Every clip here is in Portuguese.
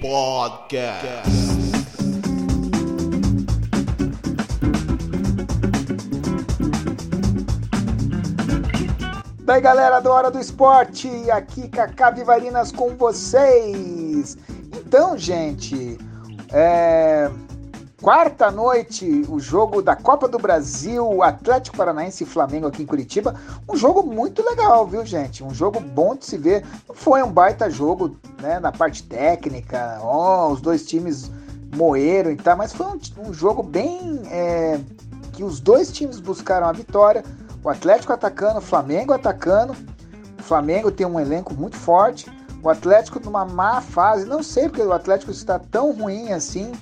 Podcast. Daí galera do Hora do Esporte, aqui Cacá Vivarinas com vocês. Então, gente, é... quarta noite, o jogo da Copa do Brasil, Atlético Paranaense e Flamengo aqui em Curitiba. Um jogo muito legal, viu, gente? Um jogo bom de se ver. Foi um baita jogo, né, na parte técnica. Oh, os dois times moeram e tal, mas foi um, um jogo bem é... que os dois times buscaram a vitória. O Atlético atacando, o Flamengo atacando. O Flamengo tem um elenco muito forte. O Atlético numa má fase. Não sei porque o Atlético está tão ruim assim.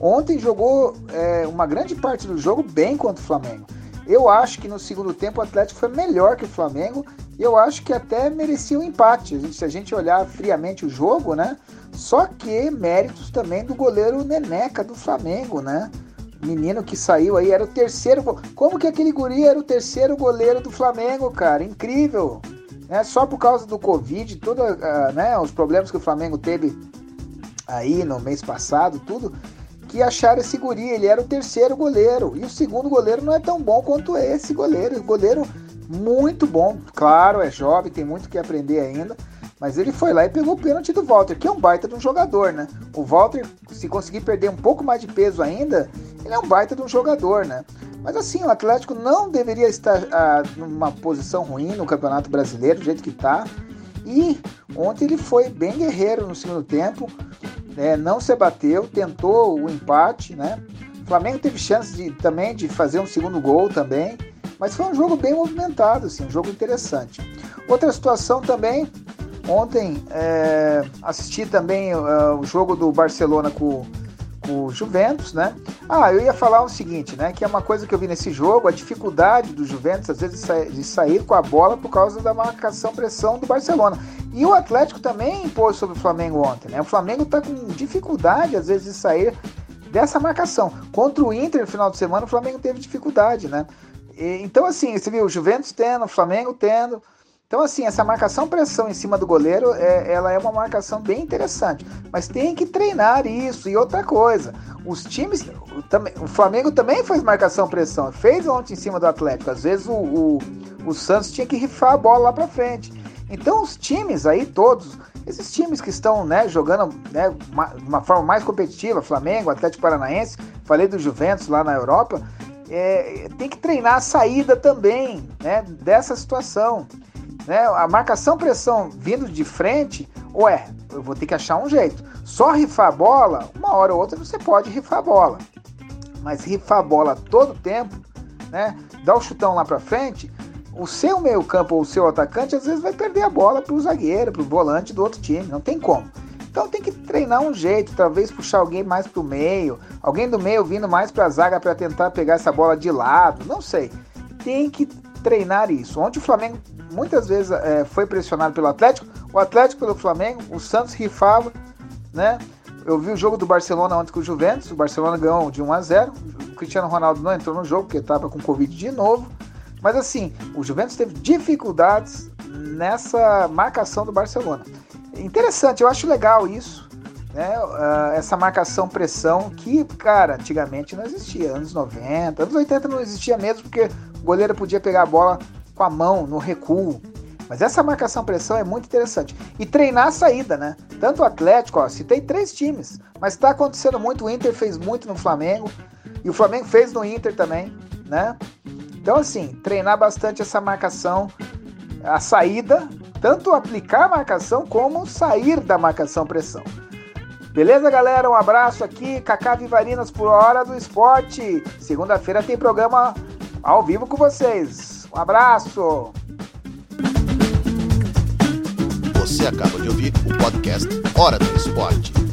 Ontem jogou é, uma grande parte do jogo bem contra o Flamengo. Eu acho que no segundo tempo o Atlético foi melhor que o Flamengo. E eu acho que até merecia um empate. Se a gente olhar friamente o jogo, né? Só que méritos também do goleiro Neneca do Flamengo, né? menino que saiu aí era o terceiro. Como que aquele guri era o terceiro goleiro do Flamengo, cara? Incrível! Né? Só por causa do Covid, todos uh, ah, né, os problemas que o Flamengo teve aí no mês passado, tudo, que acharam esse guri. Ele era o terceiro goleiro. E o segundo goleiro não é tão bom quanto esse goleiro. O goleiro muito bom. Claro, é jovem, tem muito que aprender ainda. Mas ele foi lá e pegou o pênalti do Walter, que é um baita de um jogador, né? O Walter, se conseguir perder um pouco mais de peso ainda, ele é um baita de um jogador, né? Mas assim, o Atlético não deveria estar ah, numa posição ruim no Campeonato Brasileiro, do jeito que está. E ontem ele foi bem guerreiro no segundo tempo, né? não se abateu, tentou o empate, né? O Flamengo teve chance de, também de fazer um segundo gol também, mas foi um jogo bem movimentado, assim, um jogo interessante. Outra situação também, Ontem é, assisti também uh, o jogo do Barcelona com o Juventus, né? Ah, eu ia falar o seguinte, né? Que é uma coisa que eu vi nesse jogo, a dificuldade do Juventus, às vezes, de sair com a bola por causa da marcação-pressão do Barcelona. E o Atlético também impôs sobre o Flamengo ontem, né? O Flamengo tá com dificuldade, às vezes, de sair dessa marcação. Contra o Inter no final de semana, o Flamengo teve dificuldade, né? E, então, assim, você viu o Juventus tendo, o Flamengo tendo. Então, assim, essa marcação-pressão em cima do goleiro, é, ela é uma marcação bem interessante. Mas tem que treinar isso. E outra coisa, os times. O, Flamengo também fez marcação-pressão. Fez ontem em cima do Atlético. Às vezes o, o, o Santos tinha que rifar a bola lá para frente. Então, os times aí, todos, esses times que estão né, jogando né, uma, de uma forma mais competitiva, Flamengo, Atlético Paranaense, falei do Juventus lá na Europa, é, tem que treinar a saída também né, dessa situação né? A marcação-pressão vindo de frente, ué, eu vou ter que achar um jeito. Só rifar a bola, uma hora ou outra você pode rifar a bola. Mas rifar a bola todo tempo, né? Dar o chutão lá para frente, o seu meio-campo ou o seu atacante às vezes vai perder a bola para o zagueiro, para o volante do outro time, não tem como. Então tem que treinar um jeito, talvez puxar alguém mais para o meio, alguém do meio vindo mais para a zaga para tentar pegar essa bola de lado, não sei. Tem que treinar isso. Ontem o Flamengo muitas vezes é, foi pressionado pelo Atlético, o Atlético pelo Flamengo, o Santos rifava, né? Eu vi o jogo do Barcelona ontem com o Juventus, o Barcelona ganhou de 1 a 0. O Cristiano Ronaldo não entrou no jogo porque estava com Covid de novo. Mas assim, o Juventus teve dificuldades nessa marcação do Barcelona. Interessante, eu acho legal isso, né? Uh, essa marcação pressão que, cara, antigamente não existia, anos 90, anos 80 não existia mesmo porque o goleiro podia pegar a bola com a mão no recuo. Mas essa marcação-pressão é muito interessante. E treinar a saída, né? Tanto o Atlético, ó, citei três times, mas está acontecendo muito. O Inter fez muito no Flamengo e o Flamengo fez no Inter também, né? Então, assim, treinar bastante essa marcação, a saída, tanto aplicar a marcação como sair da marcação-pressão. Beleza, galera? Um abraço aqui, Cacá Vivarinas por Hora do Esporte. Segunda-feira tem programa ao vivo com vocês. Um abraço! Você acaba de ouvir o podcast Hora do Esporte.